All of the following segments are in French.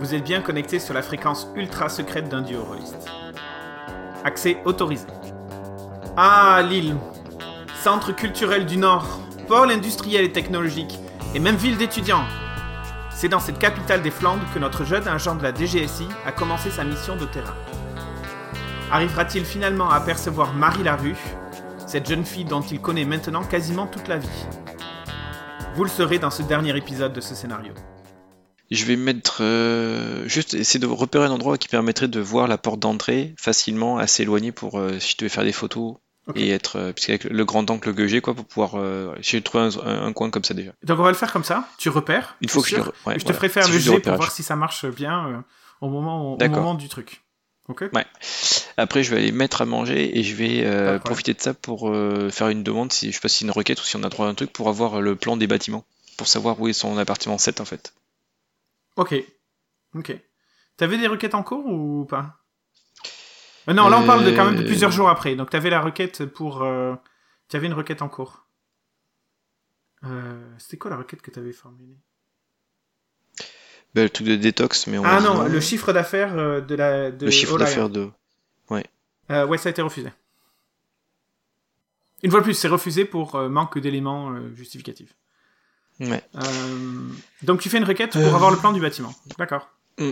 Vous êtes bien connecté sur la fréquence ultra secrète d'un duo rôliste. Accès autorisé. Ah, Lille. Centre culturel du Nord, pôle industriel et technologique, et même ville d'étudiants. C'est dans cette capitale des Flandres que notre jeune agent de la DGSI a commencé sa mission de terrain. Arrivera-t-il finalement à apercevoir Marie Larue, cette jeune fille dont il connaît maintenant quasiment toute la vie? Vous le saurez dans ce dernier épisode de ce scénario. Je vais mettre euh, juste essayer de repérer un endroit qui permettrait de voir la porte d'entrée facilement, assez éloigné pour euh, si je devais faire des photos et être euh, puisqu'avec le grand angle que j'ai quoi pour pouvoir euh, j'ai trouvé un, un- un coin comme ça déjà. Donc on va le faire comme ça, tu repères. Il faut que je le- ouais, te ferai faire le jet pour voir si ça marche bien au, moment, au moment du truc. Ok Ouais. Après je vais aller mettre à manger et je vais euh, profiter de ça pour euh, faire une demande si je sais pas si une requête ou si on a droit à un truc pour avoir le plan des bâtiments pour savoir où est son appartement 7 en fait. Ok. Ok. T'avais des requêtes en cours ou pas? Euh, Non, là on parle de quand même de Euh, plusieurs jours après. Donc t'avais la requête pour. Euh... Tu avais une requête en cours. Euh, C'était quoi la requête que t'avais formulée? Ben, le truc de détox mais on Ah non, le chiffre d'affaires euh, de la. De le chiffre d'affaires de Euh, ouais, ça a été refusé. Une fois de plus, c'est refusé pour euh, manque d'éléments euh, justificatifs. Ouais. Euh, donc tu fais une requête pour Euh. avoir le plan du bâtiment. D'accord. Mm.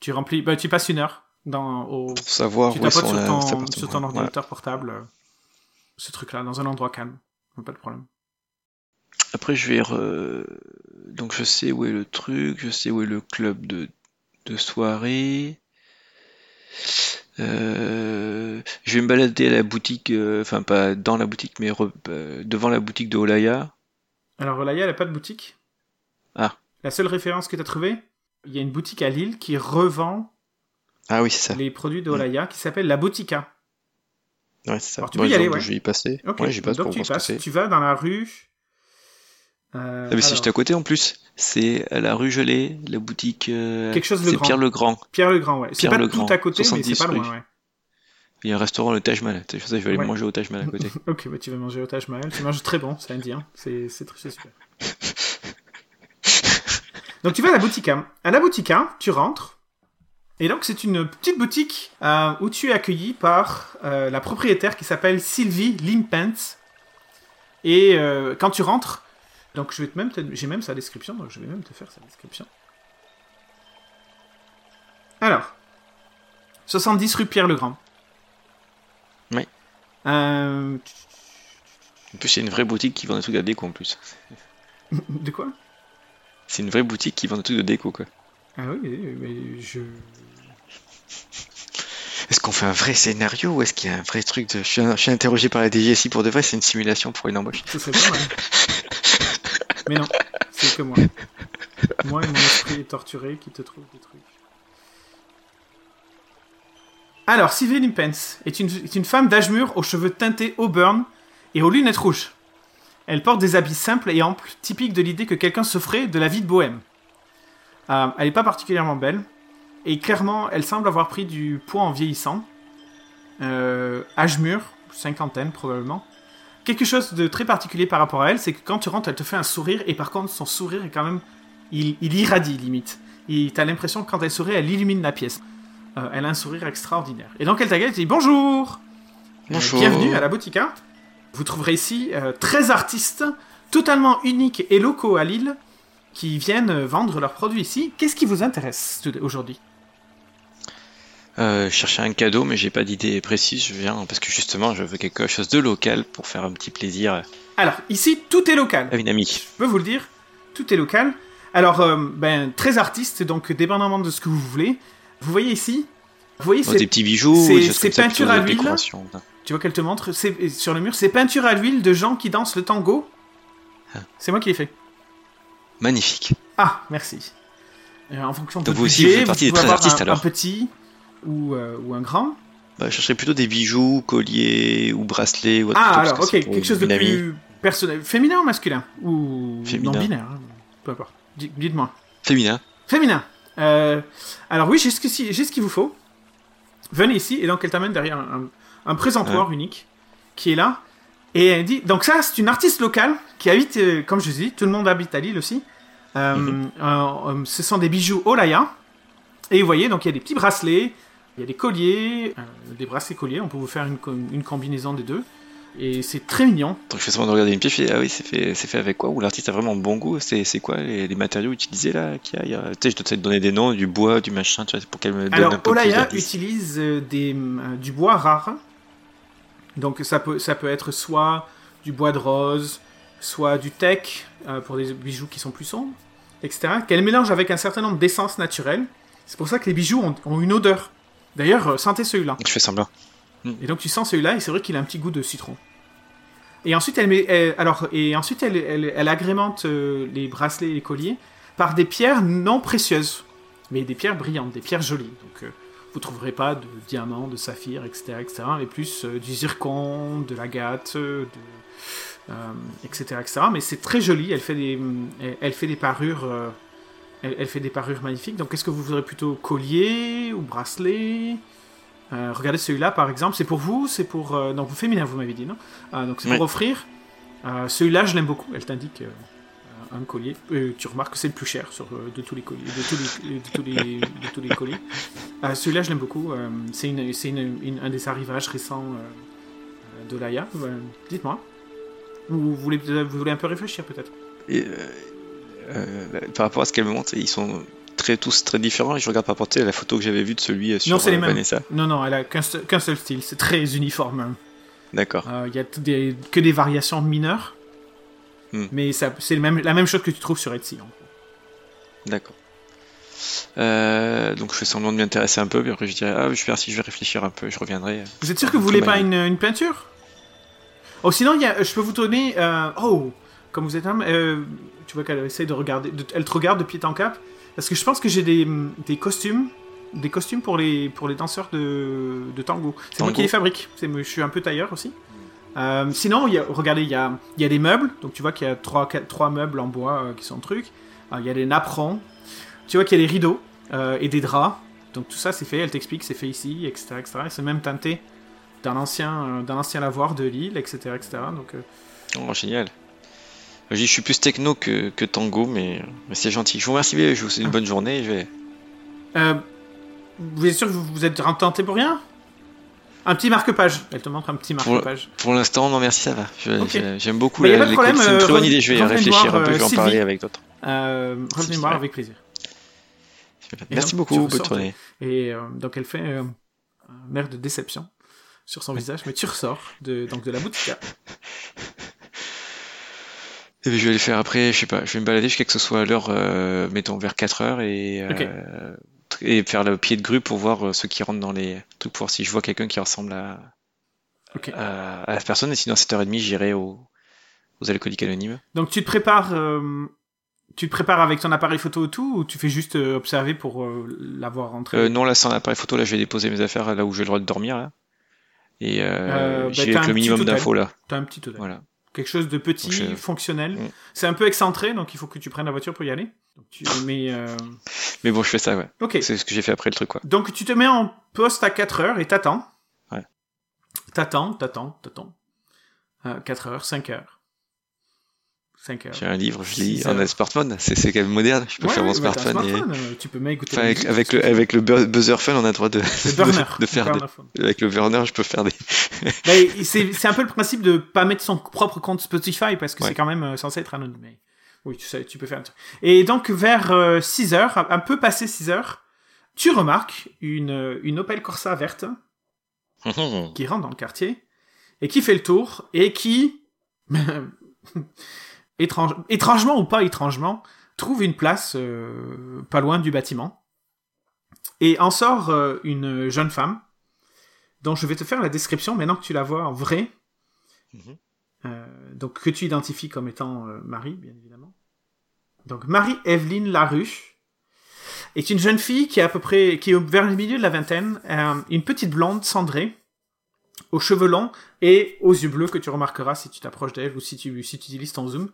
Tu remplis, bah, tu passes une heure dans au. pour savoir Tu où est tapotes son, sur ton, sur ton ordinateur portable. euh, ce truc-là, dans un endroit calme. Pas de problème. Après, je vais. re- Donc, je sais où est le truc, je sais où est le club de, de soirée. Euh, Je vais me balader à la boutique, euh, enfin, pas dans la boutique, mais re- euh, devant la boutique de Olaya. Alors Olaya, elle a pas de boutique. Ah. La seule référence que tu as trouvée, il y a une boutique à Lille qui revend Ah oui, c'est ça. les produits de Olaya qui s'appelle la Boutica. Ouais, c'est ça. Alors, tu peux y aller, ouais. Je vais y passer. Ok. Ouais, j'y passe Donc pour tu voir ce que passes. c'est. Tu vas dans la rue. Euh, Ah, mais c'est alors, juste à côté en plus. C'est à la rue Gelée, la boutique. euh, Quelque chose de C'est. Pierre le Grand. Pierre le Grand, ouais. C'est pas tout à côté, mais 70 c'est pas loin, ouais. Il y a un restaurant, le Taj Mahal. C'est ça je vais aller Ouais. manger au Taj Mahal à côté. Ok, bah tu vas manger au Taj Mahal. Tu manges très bon, c'est indien. C'est c'est très super. donc tu vas à la boutique. hein. À la boutique, hein, tu rentres. Et donc c'est une petite boutique euh, où tu es accueilli par euh, la propriétaire qui s'appelle Sylvie Limpens. Et euh, quand tu rentres, donc je vais te même, j'ai même sa description, donc je vais même te faire sa description. Alors, 70 rue Pierre le Grand. Oui. Euh, En plus, c'est une vraie boutique qui vend des trucs à déco en plus. de quoi? C'est une vraie boutique qui vend des trucs de déco quoi. Ah oui, mais- je. Est-ce qu'on fait un vrai scénario ou est-ce qu'il y a un vrai truc de... Je suis, je suis interrogé par la DGSI pour de vrai, c'est une simulation pour une embauche. Ce serait mal. mais non, c'est que moi. Moi et mon esprit est torturé qui te trouve des trucs. Alors, Sylvie Limpens est une, femme d'âge mûr aux cheveux teintés auburn et aux lunettes rouges. Elle porte des habits simples et amples, typiques de l'idée que quelqu'un se ferait de la vie de bohème. Euh, elle n'est pas particulièrement belle, et clairement, elle semble avoir pris du poids en vieillissant. Euh, âge mûr, cinquantaine probablement. Quelque chose de très particulier par rapport à elle, c'est que quand tu rentres, elle te fait un sourire, et par contre, son sourire est quand même. Il, irradie limite. T'as l'impression que quand elle sourit, elle illumine la pièce. Euh, elle a un sourire extraordinaire. Et donc elle t'accueille, elle te dit bonjour Euh, Bonjour. Bienvenue à la Boutica. Vous trouverez ici euh, 13 artistes totalement uniques et locaux à Lille qui viennent euh, vendre leurs produits ici. Qu'est-ce qui vous intéresse aujourd'hui? Euh, je cherchais un cadeau, mais j'ai pas d'idée précise. Je viens parce que justement, je veux quelque chose de local pour faire un petit plaisir Alors, ici, tout est local. à une amie. Je peux vous le dire, tout est local. Alors, euh, ben, 13 artistes, donc dépendamment de ce que vous voulez. Vous voyez ici Vous voyez, c'est- des petits bijoux, c'est- ça, peinture à l'huile. tu vois qu'elle te montre sur le mur, c'est peinture à l'huile de gens qui dansent le tango. Ah. C'est moi qui l'ai fait. Magnifique. Ah, merci. Euh, en fonction de Donc vous aussi, vous faites partie des pouvez 13 avoir artistes, un, alors. un petit ou, euh, ou un grand. Bah, je chercherais plutôt des bijoux, colliers ou bracelets ou autre Ah, alors, ok, quelque chose de plus personnel. Féminin ou masculin? Ou Féminin. non binaire hein. Peu importe. Di- Dites-moi. Féminin. Féminin. Euh, alors oui, j'ai ce qu'il j'ai ce qu'il vous faut. Venez ici, et donc elle t'amène derrière un, présentoir unique qui est là. Et elle dit, donc ça, c'est une artiste locale qui habite, euh, comme je dis, tout le monde habite à Lille aussi. Euh, euh, ce sont des bijoux Olaya. Et vous voyez, donc il y a des petits bracelets, il y a des colliers, des bracelets colliers. On peut vous faire une combinaison des deux. Et c'est très mignon. Donc je fais semblant de regarder une pièce, ah oui, c'est fait, c'est fait avec quoi? Ou l'artiste a vraiment bon goût? C'est c'est quoi les, les matériaux utilisés là qu'il y a? Tu sais, je dois te donner des noms, du bois, du machin, tu vois, pour qu'elle me donne un Alors, peu plus Olaya d'indices. utilise euh, des, euh, du bois rare. Donc, ça peut, ça peut être soit du bois de rose, soit du teck, euh, pour des bijoux qui sont plus sombres, etc. Qu'elle mélange avec un certain nombre d'essences naturelles. C'est pour ça que les bijoux ont, ont une odeur. D'ailleurs, euh, sentez celui-là. Je fais semblant. Et donc tu sens celui-là et c'est vrai qu'il a un petit goût de citron. Et ensuite elle alors et ensuite elle, elle, agrémente euh, les bracelets et les colliers par des pierres non précieuses, mais des pierres brillantes, des pierres jolies. Donc euh, vous trouverez pas de diamants, de saphirs, etc., etc., mais plus euh, du zircon, de l'agate, de, euh, etc., etc. Mais c'est très joli. Elle fait des, elle, elle fait des parures. elle fait des parures magnifiques. Donc, est-ce que vous voudrez plutôt collier ou bracelet euh, regardez celui-là par exemple, c'est pour vous, c'est pour. euh, donc vous féminin, vous m'avez dit, non? Ah, Donc c'est pour offrir. Euh, celui-là, je l'aime beaucoup. Elle t'indique euh, un collier. Tu remarques que c'est le plus cher sur, de tous les colliers. De tous les, de tous les, de tous les colliers. Celui-là, je l'aime beaucoup. c'est une, c'est une- une- un des arrivages récents de l'AIA. Dites-moi. Ou vous voulez, vous voulez un peu réfléchir peut-être? Par rapport à ce qu'elle me montre, ils sont très, tous très différents. Et je regarde par sais, à la photo que j'avais vue de celui euh, sur Non, c'est les euh, mêmes. Vanessa. Non, non, elle a qu'un seul, qu'un seul style. C'est très uniforme. D'accord. Euh, Il y a tout des- que des variations mineures. Hmm. Mais ça- c'est le même, la même chose que tu trouves sur Etsy. D'accord. Euh, donc je fais semblant de m'y intéresser un peu, puis après je dirais ah je vais, si je vais réfléchir un peu, je reviendrai. Vous êtes sûr que vous voulez pas une, une peinture? Oh, sinon, y a, je peux vous donner. euh, oh, comme vous êtes un. euh, tu vois qu'elle essaie de regarder. de- elle te regarde de pied en cap. Parce que je pense que j'ai des, des costumes. Des costumes pour les, pour les danseurs de, de tango. C'est moi qui les fabrique. Je suis un peu tailleur aussi. Euh, sinon, il y a, regardez, il y a, y a des meubles. Donc tu vois qu'il y a trois, quatre- trois meubles en bois euh, qui sont trucs. Euh, il y a des napperons. Tu vois qu'il y a des rideaux et des draps. Donc tout ça, c'est fait. Elle t'explique, c'est fait ici, etc. etc. Et c'est même teinté d'un ancien, d'un ancien lavoir de l'île, etc. etc. Donc, Oh génial. Je suis plus techno que, que tango, mais, mais c'est gentil. Je vous remercie, je vous souhaite une bonne journée. Je vais... euh, vous êtes sûr que vous, vous êtes tenté pour rien? Un petit marque-page. Elle te montre un petit marque-page. Pour l'instant, non merci, ça va. J'aime beaucoup Bah, la-. C'est une très euh, bonne idée. Je vais réfléchir voir, un peu, je vais euh, en Sylvie. parler avec d'autres. Euh, revenez voir avec plaisir. Et Merci donc, beaucoup, bonne. Et euh, donc elle fait euh, un air de déception sur son visage, mais tu ressors de, donc de la boutique. Et puis, je vais aller faire après, je sais pas, je vais me balader jusqu'à que ce soit à l'heure, euh, mettons vers 4 heures et, euh, et faire le pied de grue pour voir euh, ceux qui rentrent dans les trucs, pour voir si je vois quelqu'un qui ressemble à, Ok. à, à la personne. Et sinon, à 7h30, j'irai au, aux alcooliques anonymes. Donc tu te prépares, euh, tu te prépares avec ton appareil photo et tout, ou tu fais juste euh, observer pour euh, l'avoir rentré? Euh, non, là, sans appareil photo, là, je vais déposer mes affaires là où j'ai le droit de dormir, là. Et euh, Euh, bah, avec le minimum d'infos, là. T'as un petit. Voilà. Quelque chose de petit, je- fonctionnel. Mm. C'est un peu excentré, donc il faut que tu prennes la voiture pour y aller. Donc, tu mets, euh, Mais bon, je fais ça, ouais. C'est ce que j'ai fait après le truc, quoi. Donc tu te mets en poste à 4 heures et t'attends. Ouais. T'attends, t'attends, t'attends. Euh, 4 heures, 5 heures. 5 heures. J'ai un livre, je lis heures. en smartphone. C'est quand même moderne. Je peux Ouais, faire mon ouais, bah, un smartphone. et... euh, Tu peux même écouter Enfin, avec, avec le, avec buzzer phone, on a le droit de, faire des, avec le burner, je peux faire des. Bah, c'est un peu le principe de pas mettre son propre compte Spotify parce que Ouais. c'est quand même euh, censé être anonyme. Mais oui, tu, sais, tu peux faire un truc. Et donc vers 6 heures, un- un peu passé 6 heures, tu remarques une, euh, une Opel Corsa verte qui rentre dans le quartier et qui fait le tour et qui, étrange, étrangement ou pas étrangement, trouve une place euh, pas loin du bâtiment. Et en sort euh, une jeune femme dont je vais te faire la description maintenant que tu la vois en vrai. Mhm. Euh, donc que tu identifies comme étant Marie, bien évidemment. Donc Marie-Evelyne Laruche est une jeune fille qui est à peu près, qui est vers le milieu de la vingtaine, une petite blonde cendrée, aux cheveux longs et aux yeux bleus que tu remarqueras si tu t'approches d'elle ou si tu, si tu utilises ton zoom.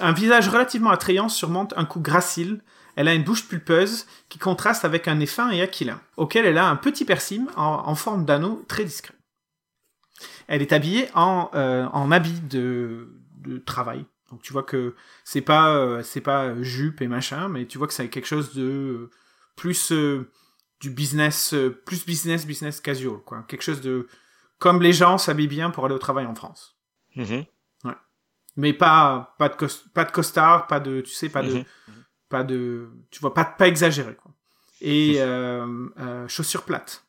Un visage relativement attrayant surmonte un cou gracile. Elle a une bouche pulpeuse qui contraste avec un nez fin et aquilin, auquel elle a un petit persime en, forme d'anneau très discret. Elle est habillée en, euh, en habit de, de travail, Donc tu vois que c'est pas euh, c'est pas jupe et machin, mais tu vois que c'est quelque chose de euh, plus euh, du business, plus business business casual quoi. Quelque chose de comme les gens s'habillent bien pour aller au travail en France. Mhm. Mais pas pas de pas de costard, pas de tu sais pas de Mhm. pas de tu vois pas pas exagéré quoi. Et euh, euh, chaussures plates.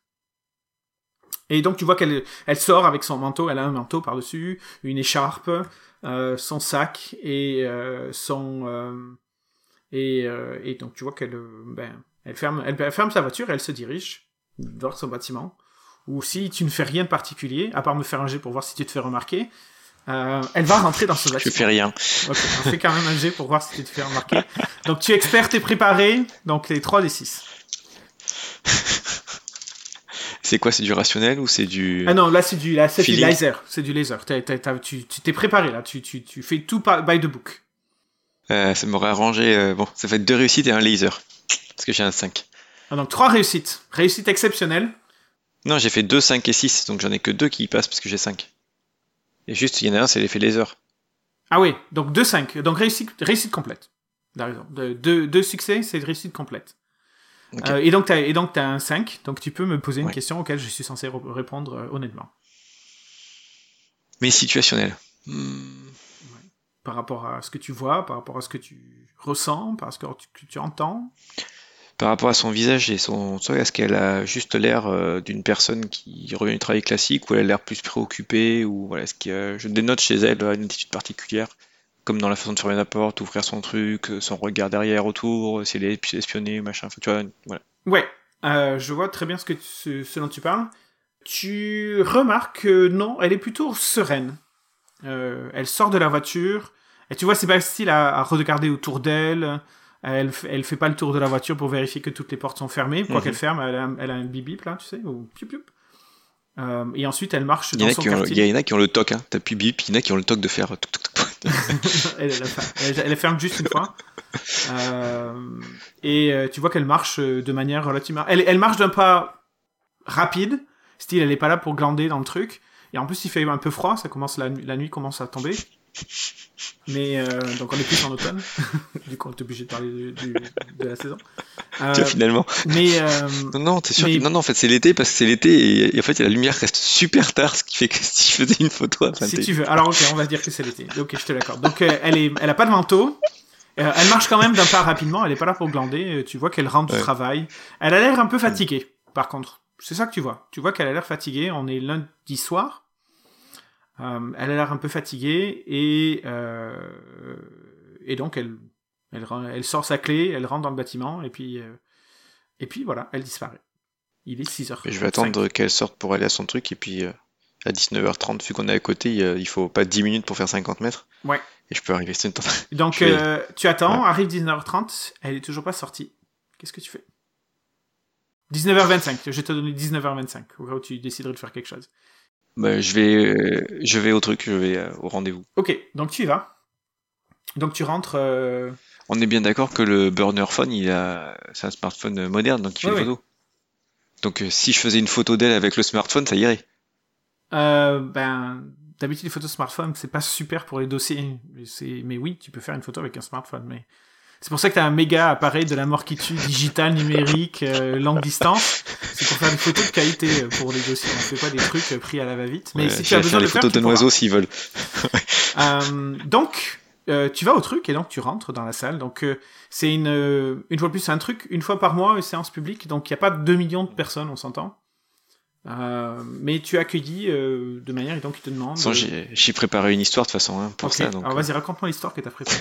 Et donc tu vois qu'elle elle sort avec son manteau, elle a un manteau par-dessus, une écharpe, euh, son sac et son et, et donc tu vois qu'elle ben elle ferme elle, elle ferme sa voiture et elle se dirige vers son bâtiment. Ou si tu ne fais rien de particulier, à part me faire un jet pour voir si tu te fais remarquer, euh, elle va rentrer dans ce Je bâtiment. fais rien. Ok, on fait quand même un jet pour voir si tu te fais remarquer. Donc tu es expert, t'es préparé, donc les 3 des 6. C'est quoi? C'est du rationnel ou c'est du. Ah non, là c'est du, là, c'est du laser, c'est du laser. T'as- t'as- t'as- tu tu t'es préparé là, tu, tu, tu fais tout by the book. Euh, ça m'aurait arrangé. euh, bon, ça fait deux réussites et un laser. Parce que j'ai un 5. Ah, donc 3 réussites, réussite exceptionnelle. Non, j'ai fait 2, 5 et 6, donc j'en ai que 2 qui y passent parce que j'ai 5. Et juste, il y en a un, c'est l'effet laser. Ah oui, donc 2 5, donc réussite, réussite complète. De- Deux, deux succès, c'est une réussite complète. Euh, et donc donc t'as un 5, donc tu peux me poser une Ouais. question auquel je suis censé re- répondre euh, honnêtement. Mais situationnel. Hmm, Par rapport à ce que tu vois, par rapport à ce que tu ressens, par ce que tu, que tu entends. Par rapport à son visage et son. Est-ce qu'elle a juste l'air euh, d'une personne qui revient du travail classique ou elle a l'air plus préoccupée ou voilà, est-ce que je dénote chez elle euh, une attitude particulière, comme dans la façon de fermer la porte, ouvrir son truc, euh, son regard derrière, autour, si elle est espionnée, machin. Tu vois, voilà. Ouais, je vois très bien ce, que tu- dont tu parles. Tu remarques que non, elle est plutôt sereine. Elle sort de la voiture, et tu vois Sébastien à, à regarder autour d'elle. Elle, elle fait pas le tour de la voiture pour vérifier que toutes les portes sont fermées. Quoi Mhm. qu'elle ferme, elle a, un- elle a un bip bip là, tu sais, ou piou piou. Euh, et ensuite, elle marche dans son il y en a qui ont le toc, hein. T'as plus bip, il y en a qui ont le toc de faire elle, elle, ferme juste une fois. Euh, et euh, tu vois qu'elle marche de manière relativement. Elle, elle marche d'un pas rapide, style elle est pas là pour glander dans le truc. Et en plus il fait un peu froid, ça commence la, la nuit commence à tomber. Mais euh, donc on est plus en automne. du coup on est obligé de parler du- du- de la saison. Euh, finalement. mais euh, Non, non, t'es sûr mais- que- Non, non, en fait, c'est l'été parce que c'est l'été et, et en fait, la lumière reste super tard, ce qui fait que si je faisais une photo à plein si tu veux. Alors ok, on va dire que c'est l'été. Ok, je te l'accorde. Donc euh, elle est, elle a pas de manteau. Elle marche quand même d'un pas rapidement. Elle est pas là pour glander. Tu vois qu'elle rentre du Ouais. travail. Elle a l'air un peu fatiguée. Par contre, c'est ça que tu vois. Tu vois qu'elle a l'air fatiguée. On est lundi soir. Euh, elle a l'air un peu fatiguée et euh, et donc elle, elle ren- elle sort sa clé, elle rentre dans le bâtiment et puis euh, et puis voilà, elle disparaît. Il est 6 heures. Et je vais attendre qu'elle sorte pour aller à son truc et puis à 19h30, vu qu'on est à côté, il, faut pas 10 minutes pour faire 50 mètres. Ouais. Et je peux arriver. c'est une- Donc, vais- euh, tu attends, arrive 19h30, elle est toujours pas sortie. Qu'est-ce que tu fais? 19h25, je vais te donner 19h25, au cas où tu déciderais de faire quelque chose. Bah, je vais, je vais au truc, je vais euh, au rendez-vous. Ok, donc tu y vas. Donc tu rentres. euh, On est bien d'accord que le burner phone, il a, c'est un smartphone moderne, donc il fait Ouais, des photos. Donc euh, si je faisais une photo d'elle avec le smartphone, ça irait. euh, ben, d'habitude, les photos smartphone, c'est pas super pour les dossiers. Mais oui, tu peux faire une photo avec un smartphone. Mais c'est pour ça que tu as un méga appareil de la mort qui tue, digital, numérique, euh, longue distance. C'est pour faire des photos de qualité euh, pour les dossiers. On fait pas des trucs euh, pris à la va-vite. Mais Ouais, si tu as besoin faire de les le faire, photos d'un oiseau s'ils veulent. Euh, donc, euh, tu vas au truc et donc tu rentres dans la salle. Donc, euh, c'est une, euh, une fois de plus, c'est un truc, une fois par mois, une séance publique. Donc, il n'y a pas 2 millions de personnes, on s'entend. Euh, mais tu es accueilli euh, de manière, et donc ils te demandent. Façon, j'ai préparé une histoire de toute façon hein, pour ça. Donc, alors vas-y, raconte-moi l'histoire que tu as préparée.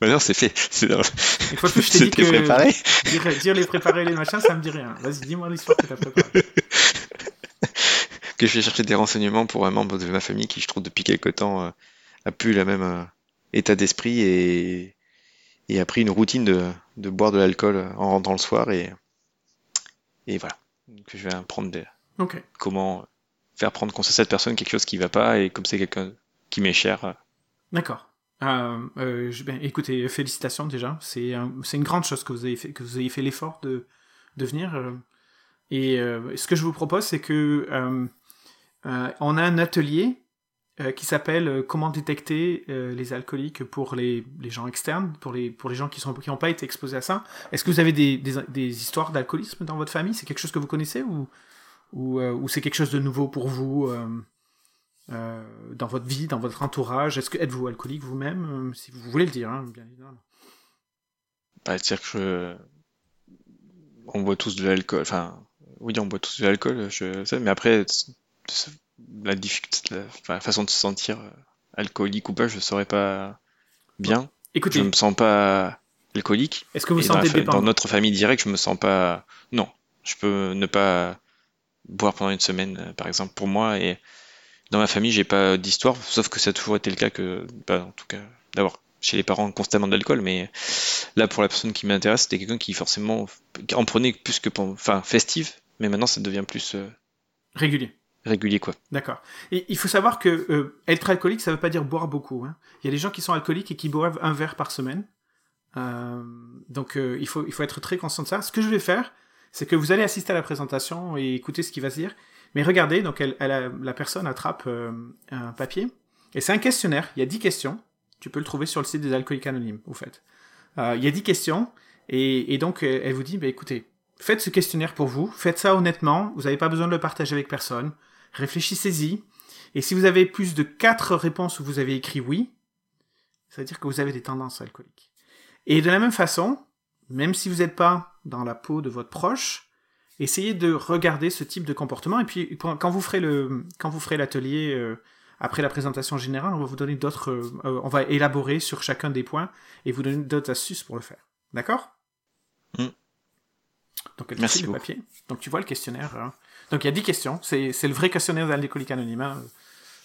Bah non, c'est fait. Une fois de plus, je t'ai dit que préparé. dire, dire les préparer les machins, ça me dit rien. Vas-y, dis-moi l'histoire que tu as préparée. que je vais chercher des renseignements pour un membre de ma famille qui, je trouve, depuis quelque temps, euh, a plus la même euh, état d'esprit et, et a pris une routine de, de boire de l'alcool euh, en rentrant le soir et, et voilà. Donc, je vais apprendre des- Ok. comment faire prendre conscience à cette personne quelque chose qui va pas et comme c'est quelqu'un qui m'est cher. euh, D'accord. Euh, euh, ben, écoutez, félicitations déjà. C'est un- c'est une grande chose que vous ayez fait l'effort de, venir. euh. et ce que je vous propose, c'est que on a un atelier qui s'appelle Comment détecter les alcooliques pour les, gens externes, pour les, gens qui n'ont pas été exposés à ça. Est-ce que vous avez des, histoires d'alcoolisme dans votre famille? C'est quelque chose que vous connaissez ou c'est quelque chose de nouveau pour vous dans votre vie, dans votre entourage Est-ce que êtes-vous alcoolique vous-même Si vous voulez le dire, hein, bien évidemment. Bah, dire que on boit tous de l'alcool. Enfin, oui, on boit tous de l'alcool, je mais après, la, la, façon de se sentir euh, alcoolique ou pas, je saurais pas bien. Écoutez, je me sens pas alcoolique. Est-ce que vous sentez dans, dans notre famille directe, je me sens pas. Non, je peux ne pas boire pendant une semaine, euh, par exemple, pour moi. Et dans ma famille, j'ai pas d'histoire, sauf que ça a toujours été le cas que, bah, en tout cas, d'avoir chez les parents constamment de l'alcool, mais là, pour la personne qui m'intéresse, c'était quelqu'un qui forcément en prenait plus que, enfin, festive, mais maintenant ça devient plus euh, régulier régulier quoi. D'accord. Et il faut savoir que euh, être alcoolique, ça veut pas dire boire beaucoup. Hein. Il y a des gens qui sont alcooliques et qui boivent un verre par semaine. Euh, donc il, faut, il faut être très conscient de ça. Ce que je vais faire, c'est que vous allez assister à la présentation et écouter ce qui va se dire. Mais regardez, donc la personne attrape un papier et c'est un questionnaire. Il y a 10 questions. Tu peux le trouver sur le site des alcooliques anonymes, au fait. il y a 10 questions et, et donc elle vous dit, bah, écoutez, faites ce questionnaire pour vous, faites ça honnêtement, vous n'avez pas besoin de le partager avec personne réfléchissez-y. Et si vous avez plus de 4 réponses où vous avez écrit oui, ça veut dire que vous avez des tendances alcooliques. Et de la même façon, même si vous n'êtes pas dans la peau de votre proche, essayez de regarder ce type de comportement. Et puis, quand vous ferez le, quand vous ferez l'atelier euh, après la présentation générale, on va vous donner d'autres, euh, on va élaborer sur chacun des points et vous donner d'autres astuces pour le faire. D'accord? Mm. Donc, Merci le papier. Donc, tu vois le questionnaire. Hein. Donc il y a 10 questions. C'est, le vrai questionnaire d'alcoolique anonyme.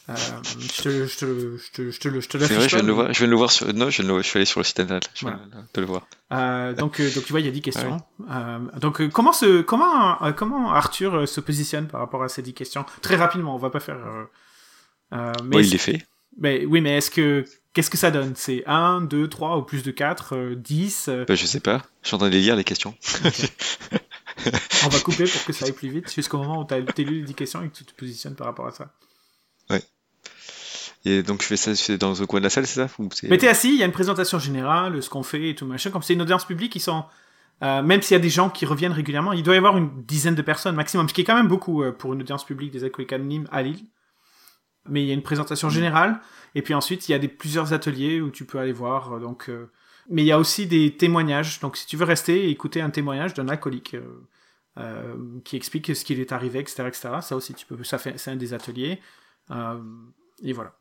Euh, je te, je te, je te, je te, je te C'est vrai, je viens, de le voir, je viens de le voir sur, non, je, viens de le, je suis allé sur le site internet, je viens de le voir. Euh, donc, euh, donc tu vois, il y a 10 questions. Euh, donc euh, comment se, comment, comment Arthur se positionne par rapport à ces 10 questions? Très rapidement, on va pas faire. mais oui, il les fait. Mais, oui, mais est-ce que qu'est-ce que ça donne? C'est 1, 2, 3 ou plus de 4, 10 bah, Je sais pas. Je suis en train de lire les questions. Okay. On va couper pour que ça aille plus vite jusqu'au moment où tu as lu les 10 questions et que tu te positionnes par rapport à ça. Ouais. Et donc je fais ça dans le coin de la salle, c'est ça? Mais t'es assis, il y a une présentation générale, ce qu'on fait et tout machin. Comme c'est une audience publique, ils sont. Euh, même s'il y a des gens qui reviennent régulièrement, il doit y avoir une dizaine de personnes maximum, ce qui est quand même beaucoup euh, pour une audience publique des alcooliques anonymes à Lille. Mais il y a une présentation générale, et puis ensuite il y a des, plusieurs ateliers où tu peux aller voir. Donc, euh, Mais il y a aussi des témoignages. Donc si tu veux rester et écouter un témoignage d'un alcoolique, euh, qui explique ce qui est arrivé, etc., etc. Ça aussi, tu peux, ça fait, c'est un des ateliers. Euh, et voilà.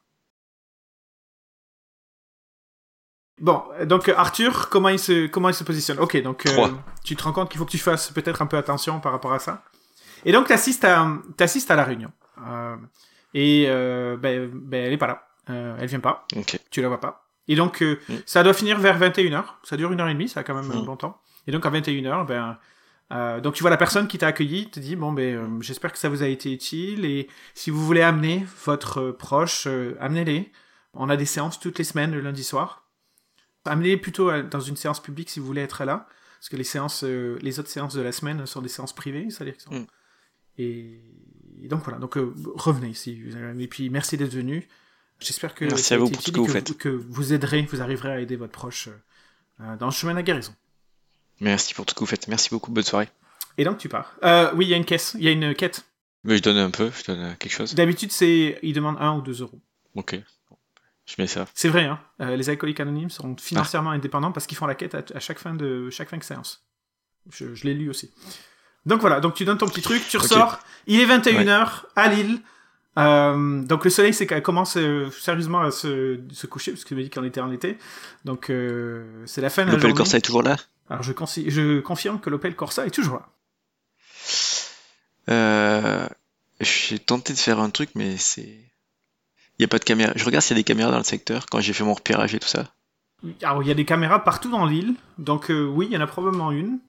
Bon, donc Arthur, comment il se, comment il se positionne Ok, donc euh, tu te rends compte qu'il faut que tu fasses peut-être un peu attention par rapport à ça. Et donc tu assistes à, à la réunion. Euh, et euh, ben, ben, elle est pas là. Euh, elle vient pas. Okay. Tu la vois pas. Et donc mm. ça doit finir vers 21h. Ça dure une heure et demie, ça a quand même mm. bon temps. Et donc à 21h, ben euh, donc tu vois la personne qui t'a accueilli te dit bon ben euh, j'espère que ça vous a été utile et si vous voulez amener votre euh, proche, amenez-les. On a des séances toutes les semaines le lundi soir. Amenez-les plutôt dans une séance publique si vous voulez être là, parce que les séances, les autres séances de la semaine sont des séances privées, c'est-à-dire sont... Mm. Et... donc voilà, donc revenez ici. Et puis merci d'être venu. J'espère que merci à vous pour ce que vous faites, que vous aiderez, vous arriverez à aider votre proche dans le chemin de la guérison. Merci pour tout ce que vous faites. Merci beaucoup. Bonne soirée. Et donc tu pars. Euh, oui, il y a une caisse. Il y a une quête. Mais je donne un peu. Je donne quelque chose. D'habitude, c'est ils demandent 1 ou 2 euros. Ok. Je mets ça. C'est vrai. Hein. Euh, les alcooliques anonymes sont financièrement ah. indépendants parce qu'ils font la quête à, chaque fin de chaque fin de séance. Je, l'ai lu aussi. Donc voilà. Donc tu donnes ton petit truc, tu ressors. Il est 21h à Lille. Euh, donc le soleil c'est commence euh, sérieusement à se, se coucher parce que tu m'as dit qu'on était en été. Donc euh, c'est la fin de la journée. Corsa est toujours là? Alors je, je confirme que l'Opel Corsa est toujours là. Euh, j'ai tenté de faire un truc, mais c'est. Il n'y a pas de caméra. Je regarde s'il y a des caméras dans le secteur quand j'ai fait mon repérage et tout ça. Alors il y a des caméras partout dans l'île, donc euh, oui, il y en a probablement une.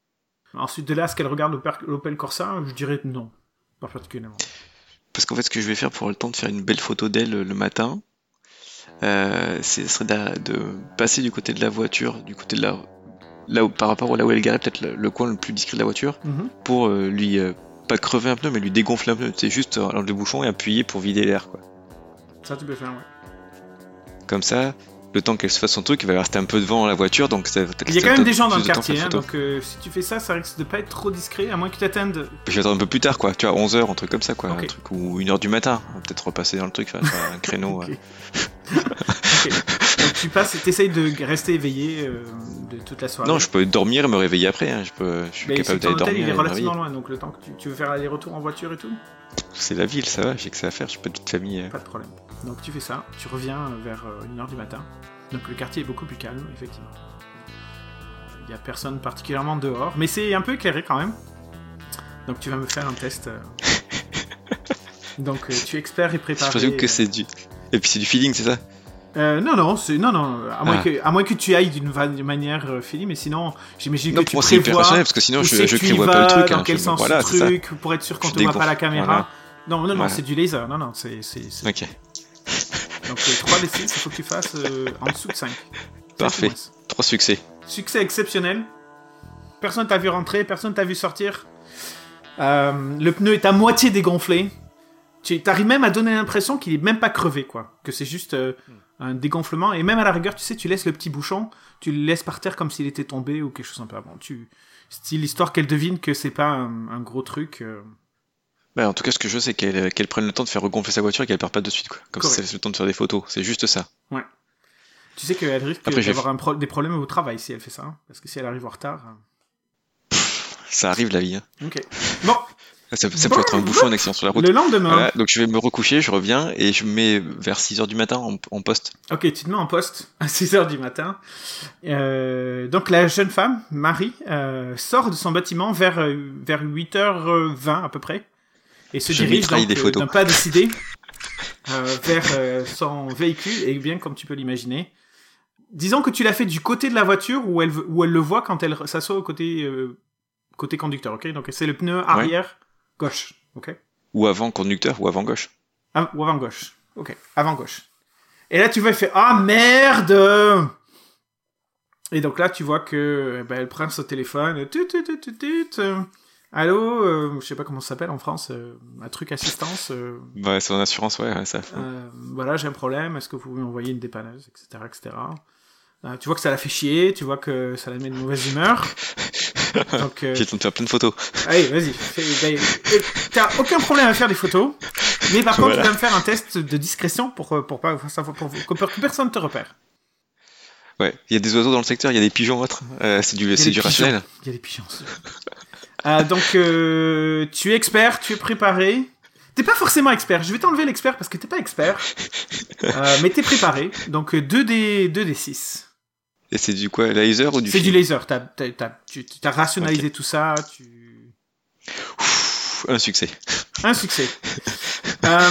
Ensuite de là, est-ce qu'elle regarde l'Opel Corsa? Je dirais non, pas particulièrement. Parce qu'en fait, ce que je vais faire pour le temps de faire une belle photo d'elle le matin, euh, ce serait de, passer du côté de la voiture, du côté de la, là où, par rapport à là où elle garait, peut-être le, coin le plus discret de la voiture, mhm. pour euh, lui, euh, pas crever un pneu, mais lui dégonfler un pneu. C'est juste euh, enlever le bouchon et appuyer pour vider l'air, quoi. Ça, tu peux faire, ouais. Comme ça, le temps qu'elle se fasse son truc, il va rester un peu devant la voiture, donc ça va Il y a quand même des gens dans le quartier, hein, donc euh, si tu fais ça, ça risque de pas être trop discret, à moins que tu attendes. Je vais attendre un peu plus tard, quoi, tu vois, 11h, un truc comme ça, quoi, un truc, ou 1h du matin, peut-être repasser dans le truc, faire un créneau. okay. tu passes et t'essayes de rester éveillé euh, de toute la soirée. Non, je peux dormir et me réveiller après, hein. je, peux, je suis Mais capable d'aller dormir. il est relativement loin, donc le temps que tu, tu veux faire aller-retour en voiture et tout? C'est la ville, ça va, j'ai que ça à faire, j'ai pas de famille. euh. Pas de problème. Donc tu fais ça, tu reviens vers 1h du matin. Donc le quartier est beaucoup plus calme, effectivement. Il n'y a personne particulièrement dehors, mais c'est un peu éclairé quand même. Donc tu vas me faire un test. euh. Donc euh, tu es expert et Je préparé. présume que c'est du. Et puis c'est du feeling, c'est ça? Euh, non, non, c'est non, non. À moins, Ah. que, à moins que tu ailles d'une manière euh, finie, mais sinon, j'imagine Non, que pour tu moi c'est hyper prévois personnel parce que sinon je, je que tu y prévois pas le truc. dans hein, quel je- sens voilà, le ça. truc, pour être sûr qu'on Je te voit pas la caméra. voilà. Non, non, non, Voilà. c'est du laser. Non, non, c'est. c'est- c'est- Ok, Donc euh, 3 d 6, il faut que tu fasses euh, en dessous de 5. Parfait. trois succès. Succès exceptionnel. Personne t'a vu rentrer, personne t'a vu sortir. Euh, le pneu est à moitié dégonflé. Tu arrives même à donner l'impression qu'il est même pas crevé, quoi. Que c'est juste euh, un dégonflement. Et même à la rigueur, tu sais, tu laisses le petit bouchon, tu le laisses par terre comme s'il était tombé ou quelque chose un peu avant. Tu... Style histoire qu'elle devine que c'est pas un, un gros truc. euh. Bah, en tout cas, ce que je veux, c'est qu'elle qu'elle prenne le temps de faire regonfler sa voiture et qu'elle perde pas de suite. Quoi. Comme ça, Correct. ça laisse le temps de faire des photos. C'est juste ça. Tu sais qu'elle risque d'avoir pro- des problèmes au travail si elle fait ça. hein. Parce que si elle arrive en retard. euh. Ça arrive la vie. Hein. Ok. Bon, Ça, ça peut être un bouchon, un accident sur la route. le lendemain. Voilà, donc je vais me recoucher, je reviens et je me mets vers 6h du matin en, en poste. Ok, tu te mets en poste à 6h du matin. Euh, donc la jeune femme, Marie, euh, sort de son bâtiment vers, euh, vers 8h20 à peu près. Et se Je dirige euh, d'un pas décidé euh, vers euh, son véhicule, et bien comme tu peux l'imaginer. Disons que tu l'as fait du côté de la voiture où elle, où elle le voit quand elle s'assoit au côté, euh, côté conducteur, ok? Donc c'est le pneu arrière gauche, ok Ou avant conducteur ou avant gauche. ah, ou avant gauche. Ok, avant gauche. Et là, tu vois, elle fait Ah merde Et donc là, tu vois que eh ben, elle prend son téléphone. Tut, tut, tut, tut, euh, Allô euh, Je sais pas comment ça s'appelle en France. euh, un truc assistance. euh, Ouais, c'est en assurance, ouais, ouais, ça. euh, voilà, j'ai un problème. Est-ce que vous pouvez m'envoyer une dépanneuse Etc. etc. Euh, tu vois que ça la fait chier. Tu vois que ça la met de mauvaise humeur. Donc, euh, J'ai de faire plein de photos. Allez, vas-y. fais- ben, euh, T'as aucun problème à faire des photos, mais par contre, Voilà. tu vas me faire un test de discrétion pour, euh, pour, pas, pour, pour, pour que personne te repère. Ouais, il y a des oiseaux dans le secteur, il y a des pigeons autres. Euh, c'est du, c'est des du pigeons. rationnel. Il y a des pigeons. aussi. Euh, donc, euh, tu es expert, tu es préparé. T'es pas forcément expert. Je vais t'enlever l'expert parce que t'es pas expert. Mais t'es préparé. Donc, 2D, 2D6. Et c'est du quoi, laser ou du C'est du laser. T'as, t'as, t'as- tu as rationalisé tout ça. Tu... Un succès. Un succès. Euh,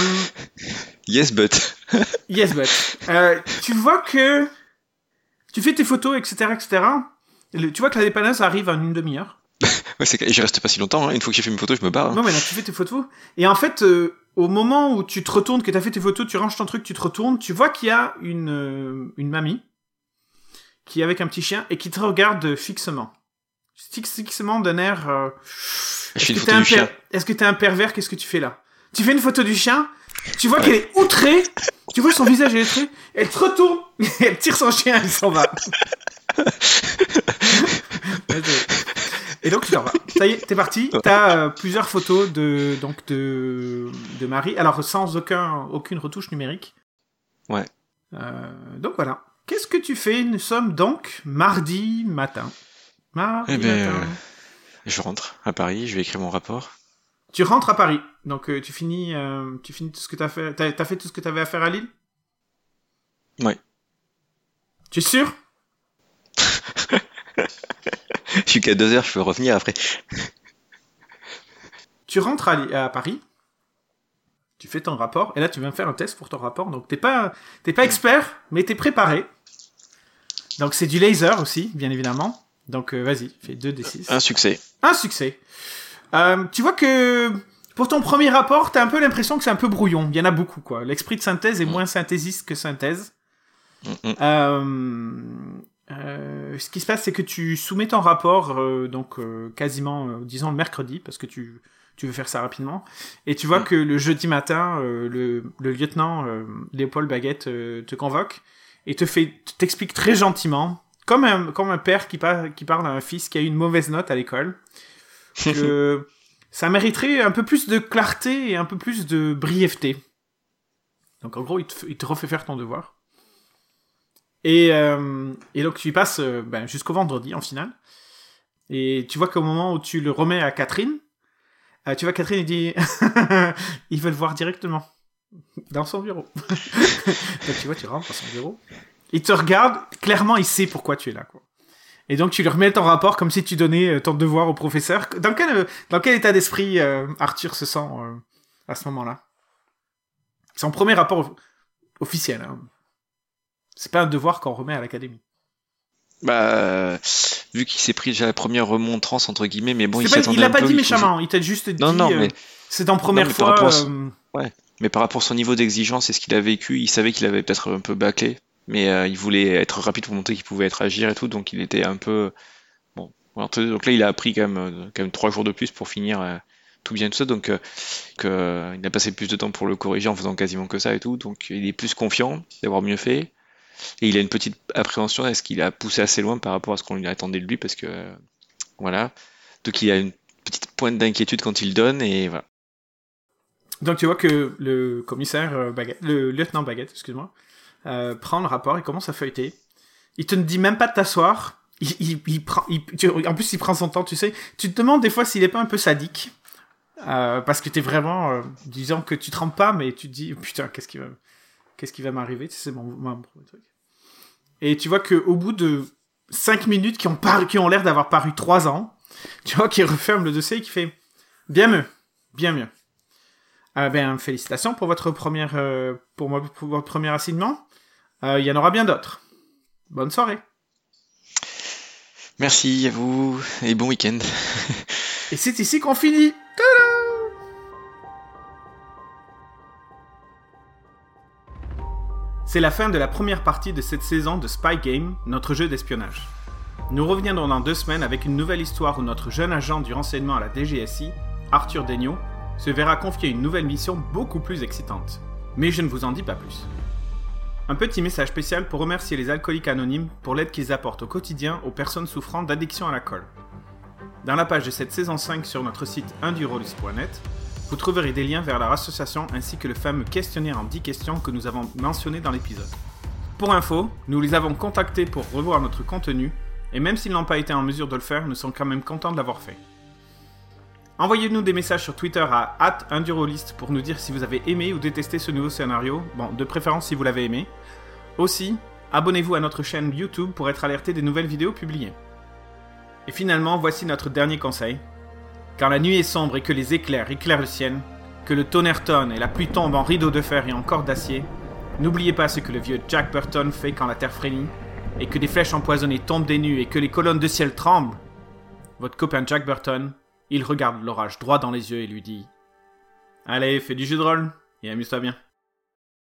Yes, but. Yes, but. Euh, tu vois que tu fais tes photos, etc., etc. Le- tu vois que la dépanneuse arrive en une demi-heure. Ouais, c'est j'y reste pas si longtemps. hein. Une fois que j'ai fait mes photos, je me barre. hein. Non, mais là, tu fais tes photos. Et en fait, euh, au moment où tu te retournes, que tu as fait tes photos, tu ranges ton truc, tu te retournes, tu vois qu'il y a une, une mamie qui est avec un petit chien et qui te regarde fixement. Fixe- Fixement d'un air. euh, Est-ce que t'es un, per- que t'es un pervers Qu'est-ce que tu fais là? Tu fais une photo du chien, tu vois qu'elle est outrée, tu vois son visage est outré, elle te retourne, elle tire son chien, elle s'en va. Et donc tu t'en vas. Ça y est, t'es parti. T'as euh, plusieurs photos de donc de de Marie. Alors sans aucun aucune retouche numérique. Ouais. Euh, donc voilà. Qu'est-ce que tu fais Nous sommes donc mardi matin. Mardi Eh ben, matin. euh, Je rentre à Paris, je vais écrire mon rapport. Tu rentres à Paris, donc euh, tu finis, euh, tu finis tout ce que t'as fait. T'as, t'as fait tout ce que t'avais à faire à Lille? Ouais. Tu es sûr? Je suis qu'à deux heures, je peux revenir après. Tu rentres à, Paris. Tu fais ton rapport et là tu viens faire un test pour ton rapport. Donc t'es pas, t'es pas expert, mais t'es préparé. Donc c'est du laser aussi, bien évidemment. Donc euh, vas-y, fais 2 d 6 Un succès. Un succès. Euh, tu vois que pour ton premier rapport, t'as un peu l'impression que c'est un peu brouillon. Il y en a beaucoup, quoi. L'esprit de synthèse est moins synthésiste que synthèse. Mm, mm. Euh, euh, ce qui se passe, c'est que tu soumets ton rapport, euh, donc quasiment, disons, le mercredi, parce que tu, tu veux faire ça rapidement. Et tu vois Mm. que le jeudi matin, le, le lieutenant Léopold Baguette te convoque et te fait, t'explique très gentiment, comme un, comme un père qui, par- qui parle à un fils qui a eu une mauvaise note à l'école, que ça mériterait un peu plus de clarté et un peu plus de brièveté. Donc en gros, il te, f- il te refait faire ton devoir. Et, euh, et donc tu y passes euh, ben, jusqu'au vendredi en finale. Et tu vois qu'au moment où tu le remets à Catherine, euh, tu vois Catherine il dit ils veulent voir directement dans son bureau. donc tu vois tu rentres dans son bureau. Il te regarde, clairement il sait pourquoi tu es là quoi. Et donc tu lui remets ton rapport comme si tu donnais euh, ton devoir au professeur. Dans quel, euh, dans quel état d'esprit euh, Arthur se sent euh, à ce moment-là? Son premier rapport of- officiel. Hein. C'est pas un devoir qu'on remet à l'académie. Bah, vu qu'il s'est pris déjà la première remontrance, entre guillemets, mais bon, C'est il s'attendait il l'a pas peu, dit méchamment, il t'a juste dit. Non, non, euh, mais- c'est en première fois. à euh, Mais par rapport à son niveau d'exigence et ce qu'il a vécu, il savait qu'il avait peut-être un peu bâclé, mais euh, il voulait être rapide pour montrer qu'il pouvait être agir et tout, donc il était un peu bon. Donc là, il a appris quand même, euh, quand même trois jours de plus pour finir euh, tout bien tout ça, donc euh, que, euh, il a passé plus de temps pour le corriger en faisant quasiment que ça et tout, donc il est plus confiant d'avoir mieux fait. Et il a une petite appréhension, est-ce qu'il a poussé assez loin par rapport à ce qu'on lui attendait de lui, parce que voilà. Donc il a une petite pointe d'inquiétude quand il donne, et voilà. Donc tu vois que le commissaire euh, Baguette, le lieutenant Baguette, excuse-moi, euh, prend le rapport, il commence à feuilleter. Il te dit même pas de t'asseoir. Il, prend, en plus, il prend son temps, tu sais. Tu te demandes des fois s'il est pas un peu sadique. Euh, parce que t'es vraiment, disons que tu trembles pas, mais tu te dis, putain, qu'est-ce qui va, qui m'arriver Tu sais, C'est mon, premier truc. Et tu vois que au bout de 5 minutes qui ont, qui l'air d'avoir paru 3 ans, tu vois qu'il referme le dossier et qu'il fait bien mieux, bien mieux. Ah ben, félicitations pour votre première, euh, pour, moi- pour votre premier assignement. Euh, Il y en aura bien d'autres. Bonne soirée. Merci à vous, et bon week-end. Et c'est ici qu'on finit. C'est la fin de la première partie de cette saison de Spy Game, notre jeu d'espionnage. Nous reviendrons dans deux semaines avec une nouvelle histoire où notre jeune agent du renseignement à la DGSI, Arthur Degnaud, se verra confier une nouvelle mission beaucoup plus excitante. Mais je ne vous en dis pas plus. Un petit message spécial pour remercier les alcooliques anonymes pour l'aide qu'ils apportent au quotidien aux personnes souffrant d'addiction à la colle. Dans la page de cette saison 5 sur notre site indurolist.net, vous trouverez des liens vers leur association ainsi que le fameux questionnaire en 10 questions que nous avons mentionné dans l'épisode. Pour info, nous les avons contactés pour revoir notre contenu, et même s'ils n'ont pas été en mesure de le faire, nous sommes quand même contents de l'avoir fait. Envoyez-nous des messages sur Twitter à @indurolist pour nous dire si vous avez aimé ou détesté ce nouveau scénario, bon, de préférence si vous l'avez aimé. Aussi, abonnez-vous à notre chaîne YouTube pour être alerté des nouvelles vidéos publiées. Et finalement, voici notre dernier conseil. Quand la nuit est sombre et que les éclairs éclairent le ciel, que le tonnerre tonne et la pluie tombe en rideau de fer et en corde d'acier, n'oubliez pas ce que le vieux Jack Burton fait quand la terre frémit, et que des flèches empoisonnées tombent des nues et que les colonnes de ciel tremblent. Votre copain Jack Burton, il regarde l'orage droit dans les yeux et lui dit Allez, fais du jeu de rôle et amuse-toi bien.